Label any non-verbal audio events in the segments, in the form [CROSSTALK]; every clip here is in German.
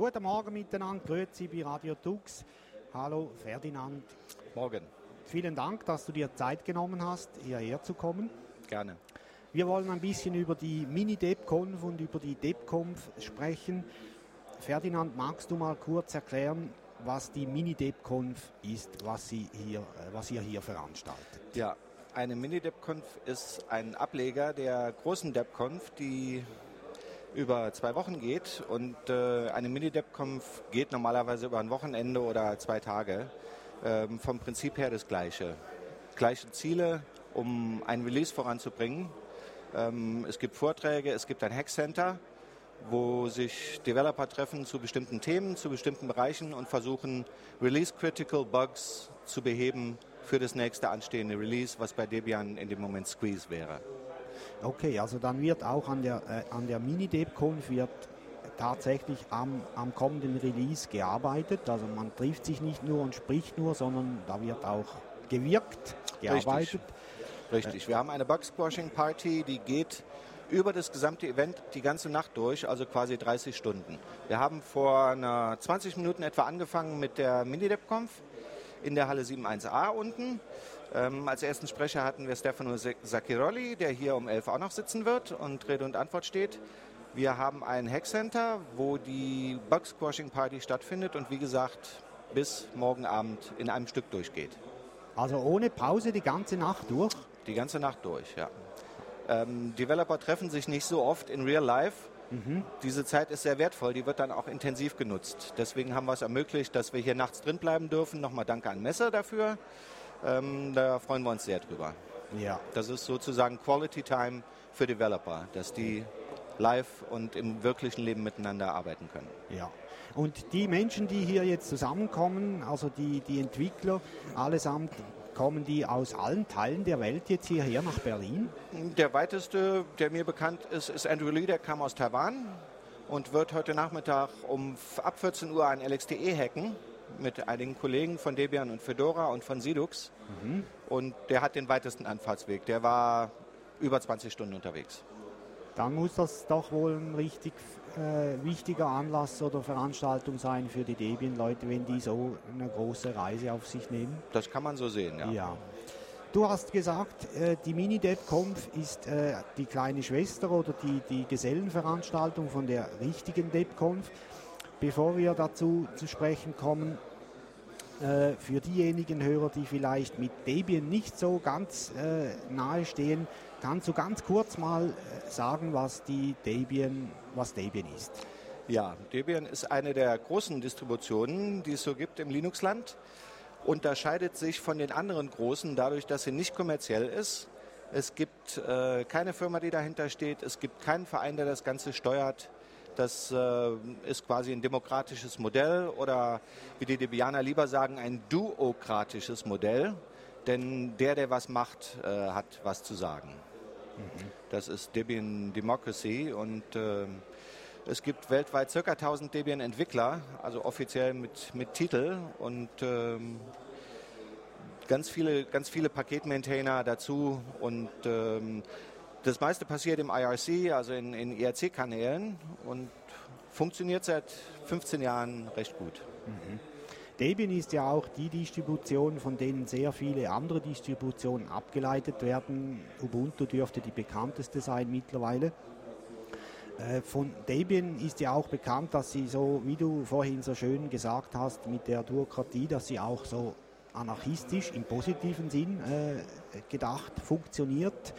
Guten Morgen miteinander, grüezi bei Radio Tux. Hallo Ferdinand. Morgen. Vielen Dank, dass du dir Zeit genommen hast, hierher zu kommen. Gerne. Wir wollen ein bisschen über die Mini-DebConf und über die DebConf sprechen. Ferdinand, magst du mal kurz erklären, was die Mini-DebConf ist, was, sie hier, was ihr hier veranstaltet? Ja, eine Mini-DebConf ist ein Ableger der großen DebConf, die über zwei Wochen geht. Und äh, eine Mini-DebConf geht normalerweise über ein Wochenende oder zwei Tage. Ähm, vom Prinzip her das Gleiche. Gleiche Ziele, um ein Release voranzubringen. Ähm, es gibt Vorträge, es gibt ein Hackcenter, wo sich Developer treffen zu bestimmten Themen, zu bestimmten Bereichen und versuchen, Release-Critical Bugs zu beheben für das nächste anstehende Release, was bei Debian in dem Moment Squeeze wäre. Okay, also dann wird auch an der, äh, an der Mini-DebConf wird tatsächlich am, am kommenden Release gearbeitet. Also man trifft sich nicht nur und spricht nur, sondern da wird auch gewirkt, gearbeitet. Richtig. Richtig. Wir haben eine Bug-Squashing-Party, die geht über das gesamte Event die ganze Nacht durch, also quasi 30 Stunden. Wir haben vor einer 20 Minuten etwa angefangen mit der Mini-DevConf in der Halle 7.1a unten. Ähm, als ersten Sprecher hatten wir Stefano Sacchiroli, der hier um 11 auch noch sitzen wird und Rede und Antwort steht. Wir haben ein Hackcenter, wo die Bug Squashing Party stattfindet und wie gesagt bis morgen Abend in einem Stück durchgeht. Also ohne Pause die ganze Nacht durch? Die ganze Nacht durch, ja. Ähm, Developer treffen sich nicht so oft in Real Life. Mhm. Diese Zeit ist sehr wertvoll, die wird dann auch intensiv genutzt. Deswegen haben wir es ermöglicht, dass wir hier nachts drin bleiben dürfen. Nochmal danke an Messer dafür. Ähm, da freuen wir uns sehr drüber. Ja. Das ist sozusagen Quality Time für Developer, dass die live und im wirklichen Leben miteinander arbeiten können. Ja. Und die Menschen, die hier jetzt zusammenkommen, also die, die Entwickler, allesamt kommen die aus allen Teilen der Welt jetzt hierher nach Berlin? Der weiteste, der mir bekannt ist, ist Andrew Lee, der kam aus Taiwan und wird heute Nachmittag um ab 14 Uhr ein LXDE hacken mit einigen Kollegen von Debian und Fedora und von Sidux. Mhm. Und der hat den weitesten Anfahrtsweg. Der war über 20 Stunden unterwegs dann muss das doch wohl ein richtig äh, wichtiger Anlass oder Veranstaltung sein für die Debian-Leute, wenn die so eine große Reise auf sich nehmen. Das kann man so sehen, ja. ja. Du hast gesagt, äh, die Mini-DevConf ist äh, die kleine Schwester oder die, die Gesellenveranstaltung von der richtigen DevConf. Bevor wir dazu zu sprechen kommen, äh, für diejenigen Hörer, die vielleicht mit Debian nicht so ganz äh, nahe stehen, kannst du ganz kurz mal äh, sagen, was die Debian, was Debian ist? Ja, Debian ist eine der großen Distributionen, die es so gibt im Linux-Land. Unterscheidet sich von den anderen großen dadurch, dass sie nicht kommerziell ist. Es gibt äh, keine Firma, die dahinter steht. Es gibt keinen Verein, der das Ganze steuert. Das äh, ist quasi ein demokratisches Modell oder wie die Debianer lieber sagen, ein duokratisches Modell. Denn der, der was macht, äh, hat was zu sagen. Mhm. Das ist Debian Democracy und äh, es gibt weltweit ca. 1000 Debian-Entwickler, also offiziell mit, mit Titel und ähm, ganz viele, ganz viele Paketmaintainer dazu und ähm, das meiste passiert im IRC, also in, in IRC-Kanälen und funktioniert seit 15 Jahren recht gut. Mhm. Debian ist ja auch die Distribution, von denen sehr viele andere Distributionen abgeleitet werden. Ubuntu dürfte die bekannteste sein mittlerweile. Äh, von Debian ist ja auch bekannt, dass sie so, wie du vorhin so schön gesagt hast, mit der Duokratie, dass sie auch so anarchistisch im positiven Sinn äh, gedacht funktioniert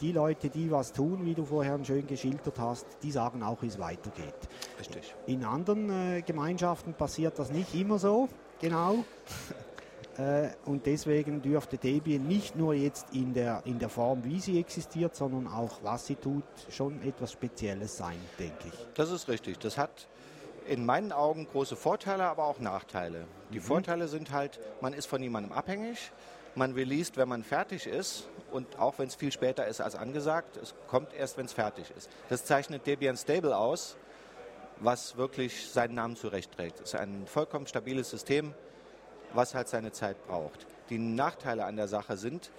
die Leute, die was tun, wie du vorher schön geschildert hast, die sagen auch, wie es weitergeht. Richtig. In anderen äh, Gemeinschaften passiert das nicht immer so, genau. [LAUGHS] äh, und deswegen dürfte Debian nicht nur jetzt in der, in der Form, wie sie existiert, sondern auch, was sie tut, schon etwas Spezielles sein, denke ich. Das ist richtig. Das hat in meinen Augen große Vorteile, aber auch Nachteile. Die mhm. Vorteile sind halt, man ist von niemandem abhängig. Man released, wenn man fertig ist und auch wenn es viel später ist als angesagt. Es kommt erst, wenn es fertig ist. Das zeichnet Debian Stable aus, was wirklich seinen Namen zurechtträgt. Es ist ein vollkommen stabiles System, was halt seine Zeit braucht. Die Nachteile an der Sache sind,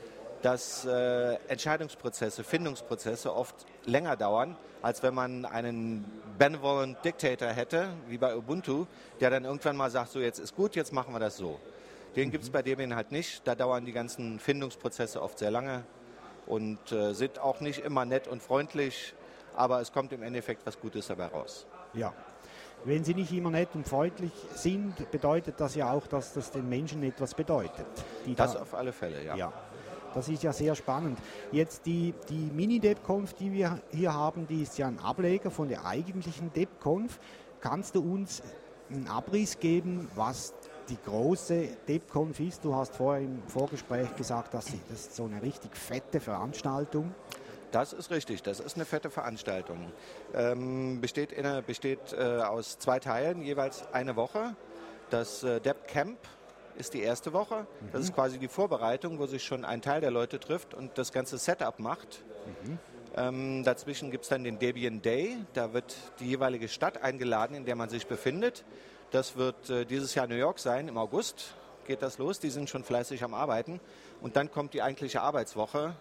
dass äh, Entscheidungsprozesse, Findungsprozesse oft länger dauern, als wenn man einen benevolent Dictator hätte, wie bei Ubuntu, der dann irgendwann mal sagt, so jetzt ist gut, jetzt machen wir das so. Den mhm. gibt es bei Debian halt nicht. Da dauern die ganzen Findungsprozesse oft sehr lange und äh, sind auch nicht immer nett und freundlich, aber es kommt im Endeffekt was Gutes dabei raus. Ja. Wenn sie nicht immer nett und freundlich sind, bedeutet das ja auch, dass das den Menschen etwas bedeutet. das da, auf alle Fälle, ja. ja. Das ist ja sehr spannend. Jetzt die, die Mini-DevConf, die wir hier haben, die ist ja ein Ableger von der eigentlichen DevConf. Kannst du uns einen Abriss geben, was die große DevConf ist? Du hast vorher im Vorgespräch gesagt, dass das ist so eine richtig fette Veranstaltung. Das ist richtig, das ist eine fette Veranstaltung. Ähm, besteht in, besteht äh, aus zwei Teilen, jeweils eine Woche. Das äh, Dev Camp ist die erste Woche. Das ist mhm. quasi die Vorbereitung, wo sich schon ein Teil der Leute trifft und das ganze Setup macht. Mhm. Ähm, dazwischen gibt es dann den Debian Day. Da wird die jeweilige Stadt eingeladen, in der man sich befindet. Das wird äh, dieses Jahr New York sein, im August geht das los. Die sind schon fleißig am Arbeiten. Und dann kommt die eigentliche Arbeitswoche,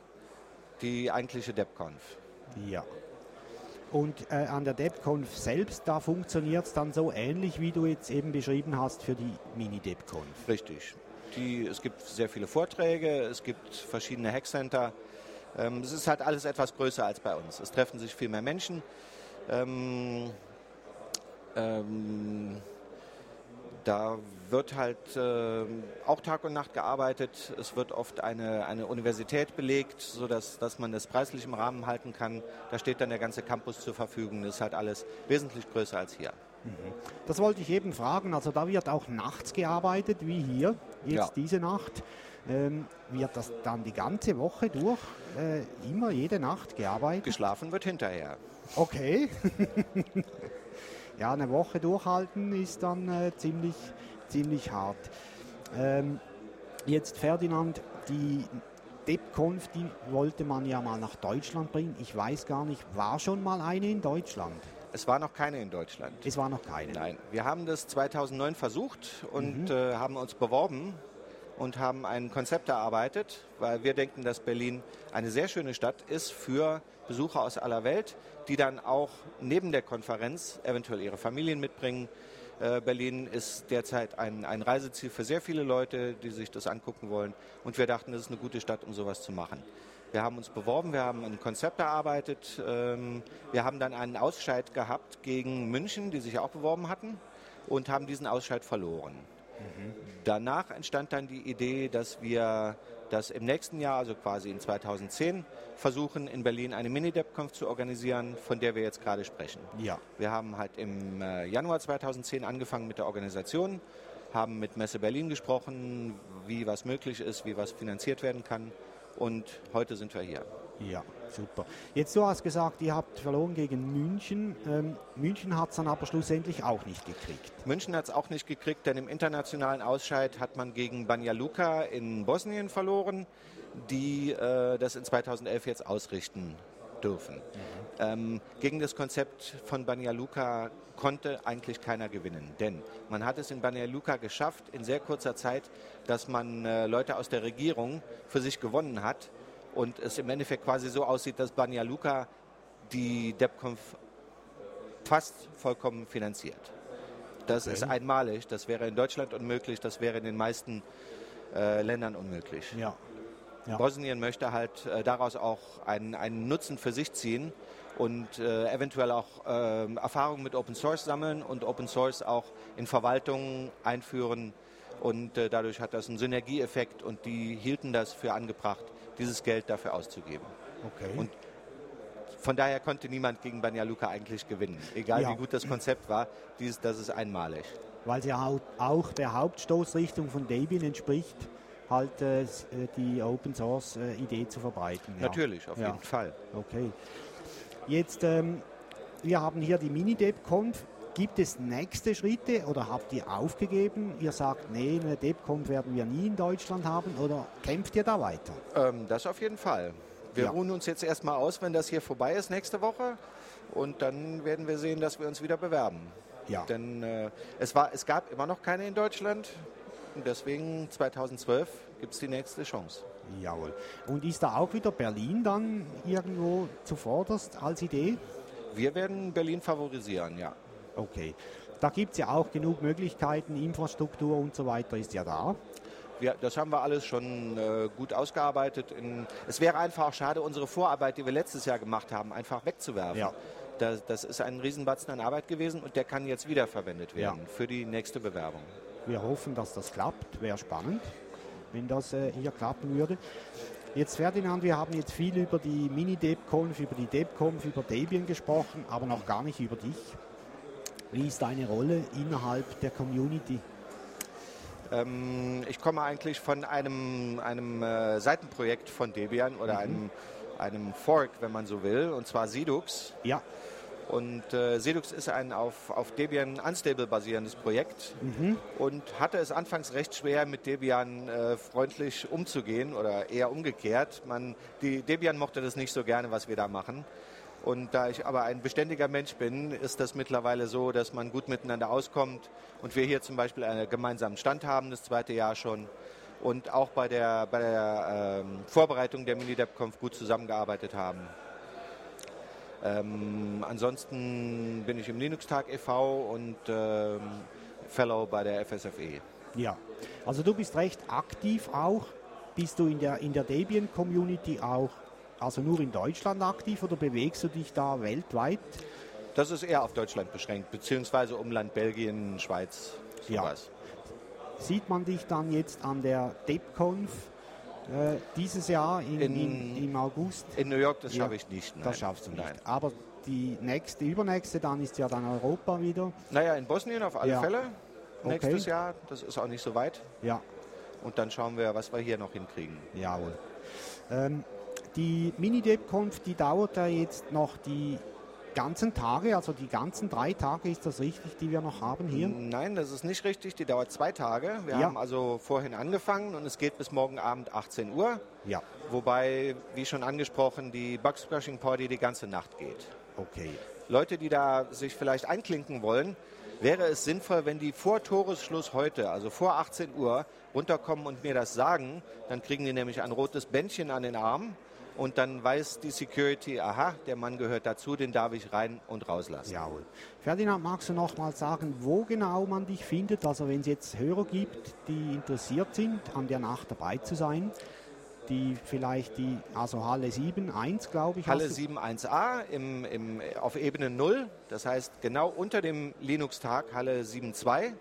die eigentliche DevConf. Ja. Und äh, an der DevConf selbst, da funktioniert es dann so ähnlich, wie du jetzt eben beschrieben hast für die Mini-DevConf. Richtig. Die, es gibt sehr viele Vorträge, es gibt verschiedene Hackcenter. Ähm, es ist halt alles etwas größer als bei uns. Es treffen sich viel mehr Menschen. Ähm, ähm, da wird halt äh, auch Tag und Nacht gearbeitet. Es wird oft eine, eine Universität belegt, sodass dass man das preislich im Rahmen halten kann. Da steht dann der ganze Campus zur Verfügung. Das ist halt alles wesentlich größer als hier. Das wollte ich eben fragen. Also da wird auch nachts gearbeitet, wie hier, jetzt ja. diese Nacht. Ähm, wird das dann die ganze Woche durch, äh, immer jede Nacht gearbeitet? Geschlafen wird hinterher. Okay. [LAUGHS] ja, eine Woche durchhalten ist dann äh, ziemlich, ziemlich hart. Ähm, jetzt Ferdinand, die DebConf, die wollte man ja mal nach Deutschland bringen. Ich weiß gar nicht, war schon mal eine in Deutschland? Es war noch keine in Deutschland. Es war noch keine. Nein, wir haben das 2009 versucht und mhm. äh, haben uns beworben und haben ein Konzept erarbeitet, weil wir denken, dass Berlin eine sehr schöne Stadt ist für Besucher aus aller Welt, die dann auch neben der Konferenz eventuell ihre Familien mitbringen. Äh, Berlin ist derzeit ein, ein Reiseziel für sehr viele Leute, die sich das angucken wollen. Und wir dachten, das ist eine gute Stadt, um sowas zu machen. Wir haben uns beworben, wir haben ein Konzept erarbeitet. Ähm, wir haben dann einen Ausscheid gehabt gegen München, die sich auch beworben hatten, und haben diesen Ausscheid verloren. Mhm. Danach entstand dann die Idee, dass wir das im nächsten Jahr, also quasi in 2010, versuchen, in Berlin eine Mini-DevConf zu organisieren, von der wir jetzt gerade sprechen. Ja. Wir haben halt im äh, Januar 2010 angefangen mit der Organisation, haben mit Messe Berlin gesprochen, wie was möglich ist, wie was finanziert werden kann und heute sind wir hier. Ja, super. Jetzt du hast gesagt, ihr habt verloren gegen München. Ähm, München hat es dann aber schlussendlich auch nicht gekriegt. München hat es auch nicht gekriegt, denn im internationalen Ausscheid hat man gegen Banja Luka in Bosnien verloren, die äh, das in 2011 jetzt ausrichten dürfen. Mhm. Ähm, gegen das Konzept von Banja Luka konnte eigentlich keiner gewinnen, denn man hat es in Banja Luka geschafft, in sehr kurzer Zeit, dass man äh, Leute aus der Regierung für sich gewonnen hat und es im Endeffekt quasi so aussieht, dass Banja Luka die DEPCONF fast vollkommen finanziert. Das okay. ist einmalig, das wäre in Deutschland unmöglich, das wäre in den meisten äh, Ländern unmöglich. Ja. Ja. Bosnien möchte halt äh, daraus auch einen, einen, Nutzen für sich ziehen und äh, eventuell auch äh, Erfahrungen mit Open Source sammeln und Open Source auch in Verwaltungen einführen. Und äh, dadurch hat das einen Synergieeffekt und die hielten das für angebracht, dieses Geld dafür auszugeben. Okay. Und von daher konnte niemand gegen Banja Luka eigentlich gewinnen. Egal ja. wie gut das Konzept war, dies, das ist einmalig. Weil sie auch der Hauptstoßrichtung von Debian entspricht, halt äh, die Open Source äh, Idee zu verbreiten. Ja. Natürlich, auf ja. jeden Fall. Okay. Jetzt, ähm, wir haben hier die Mini-DebConf. Gibt es nächste Schritte oder habt ihr aufgegeben? Ihr sagt, nee, eine DebConf werden wir nie in Deutschland haben oder kämpft ihr da weiter? Ähm, das auf jeden Fall. Wir ja. ruhen uns jetzt erstmal aus, wenn das hier vorbei ist nächste Woche und dann werden wir sehen, dass wir uns wieder bewerben. Ja. Denn äh, es, war, es gab immer noch keine in Deutschland und deswegen 2012 gibt es die nächste Chance. Jawohl. Und ist da auch wieder Berlin dann irgendwo zuvorderst als Idee? Wir werden Berlin favorisieren, ja. Okay. Da gibt es ja auch genug Möglichkeiten, Infrastruktur und so weiter ist ja da. Wir, das haben wir alles schon äh, gut ausgearbeitet. In, es wäre einfach schade, unsere Vorarbeit, die wir letztes Jahr gemacht haben, einfach wegzuwerfen. Ja. Das, das, ist ein Riesenbatzen an Arbeit gewesen und der kann jetzt wiederverwendet werden ja. für die nächste Bewerbung. Wir hoffen, dass das klappt. Wäre spannend, wenn das äh, hier klappen würde. Jetzt Ferdinand, wir haben jetzt viel über die Mini-DebConf, über die DebConf, über Debian gesprochen, aber noch gar nicht über dich. Wie ist deine Rolle innerhalb der Community? Ähm, ich komme eigentlich von einem, einem äh, Seitenprojekt von Debian oder mhm. einem, einem Fork, wenn man so will, und zwar Sidux. Ja. Und äh, Sedux ist ein auf, auf Debian Unstable basierendes Projekt mhm. und hatte es anfangs recht schwer, mit Debian äh, freundlich umzugehen oder eher umgekehrt. Man, die, Debian mochte das nicht so gerne, was wir da machen. Und da ich aber ein beständiger Mensch bin, ist das mittlerweile so, dass man gut miteinander auskommt und wir hier zum Beispiel einen gemeinsamen Stand haben, das zweite Jahr schon. Und auch bei der, bei der ähm, Vorbereitung der Mini-DevConf gut zusammengearbeitet haben. Ähm, ansonsten bin ich im Linux-Tag e.V. und ähm, Fellow bei der FSFE. Ja, also du bist recht aktiv auch. Bist du in der, in der Debian-Community auch, also nur in Deutschland aktiv oder bewegst du dich da weltweit? Das ist eher auf Deutschland beschränkt, beziehungsweise Umland Belgien, Schweiz, sowas. Ja. Sieht man dich dann jetzt an der DebConf äh, dieses Jahr in, in, in, im August? In New York, das ja, schaffe ich nicht. Nein. Das schaffst du nicht. Nein. Aber die nächste, übernächste, dann ist ja dann Europa wieder. Naja, in Bosnien auf alle ja. Fälle. Nächstes okay. Jahr, das ist auch nicht so weit. Ja. Und dann schauen wir, was wir hier noch hinkriegen. Jawohl. Ähm, die Mini-DevConf, die dauert ja jetzt noch die ganzen Tage, also die ganzen drei Tage, ist das richtig, die wir noch haben hier? Nein, das ist nicht richtig. Die dauert zwei Tage. Wir ja. haben also vorhin angefangen und es geht bis morgen Abend 18 Uhr. Ja. Wobei, wie schon angesprochen, die Bugs Crushing Party die ganze Nacht geht. Okay. Leute, die da sich vielleicht einklinken wollen, wäre es sinnvoll, wenn die vor Toresschluss heute, also vor 18 Uhr, runterkommen und mir das sagen. Dann kriegen die nämlich ein rotes Bändchen an den Arm und dann weiß die Security, aha, der Mann gehört dazu, den darf ich rein und rauslassen. Jawohl. Ferdinand, magst du noch mal sagen, wo genau man dich findet? Also wenn es jetzt Hörer gibt, die interessiert sind, an der Nacht dabei zu sein, die vielleicht die, also Halle 7, 1, glaube ich. Halle 7, 1a im, im, auf Ebene 0, das heißt genau unter dem Linux-Tag Halle 7, 2.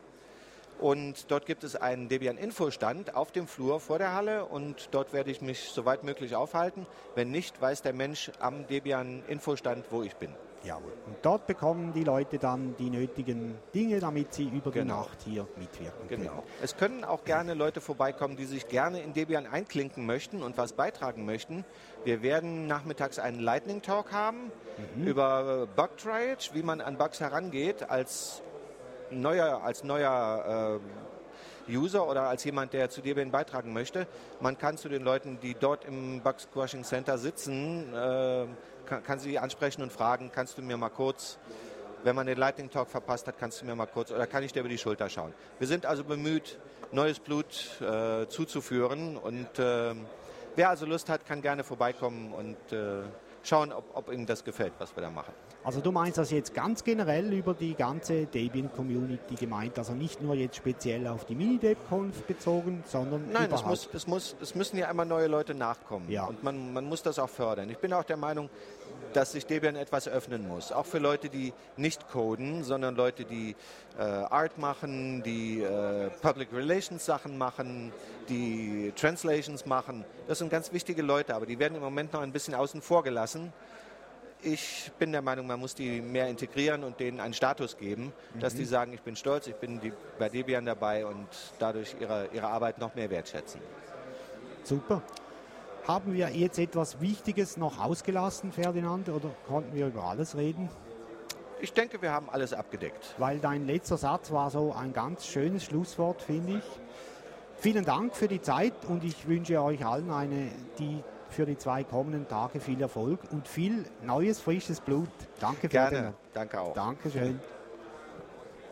Und dort gibt es einen Debian-Infostand auf dem Flur vor der Halle und dort werde ich mich soweit möglich aufhalten. Wenn nicht, weiß der Mensch am Debian-Infostand, wo ich bin. Jawohl. Und dort bekommen die Leute dann die nötigen Dinge, damit sie über genau. die Nacht hier mitwirken können. Genau. Es können auch gerne Leute vorbeikommen, die sich gerne in Debian einklinken möchten und was beitragen möchten. Wir werden nachmittags einen Lightning Talk haben mhm. über Bug Triage, wie man an Bugs herangeht als neuer, als neuer äh, User oder als jemand, der zu Debian beitragen möchte. Man kann zu den Leuten, die dort im Bug Squashing Center sitzen, äh, kann, kann, sie ansprechen und fragen, kannst du mir mal kurz, wenn man den Lightning Talk verpasst hat, kannst du mir mal kurz, oder kann ich dir über die Schulter schauen. Wir sind also bemüht, neues Blut äh, zuzuführen und äh, wer also Lust hat, kann gerne vorbeikommen und äh, schauen, ob, ob ihm das gefällt, was wir da machen. Also du meinst das jetzt ganz generell über die ganze Debian-Community gemeint, also nicht nur jetzt speziell auf die Mini-Dev-Conf bezogen, sondern Nein, es, muss, es, muss, es müssen ja immer neue Leute nachkommen ja. und man, man muss das auch fördern. Ich bin auch der Meinung, dass sich Debian etwas öffnen muss. Auch für Leute, die nicht coden, sondern Leute, die äh, Art machen, die äh, Public Relations Sachen machen, die Translations machen. Das sind ganz wichtige Leute, aber die werden im Moment noch ein bisschen außen vor gelassen. Ich bin der Meinung, man muss die mehr integrieren und denen einen Status geben, mhm. dass die sagen, ich bin stolz, ich bin die, bei Debian dabei und dadurch ihre, ihre Arbeit noch mehr wertschätzen. Super. Haben wir jetzt etwas Wichtiges noch ausgelassen, Ferdinand, oder konnten wir über alles reden? Ich denke, wir haben alles abgedeckt. Weil dein letzter Satz war so ein ganz schönes Schlusswort, finde ich. Vielen Dank für die Zeit und ich wünsche euch allen eine, die für die zwei kommenden Tage viel Erfolg und viel neues, frisches Blut. Danke, Gerne. Ferdinand. Danke auch. Dankeschön.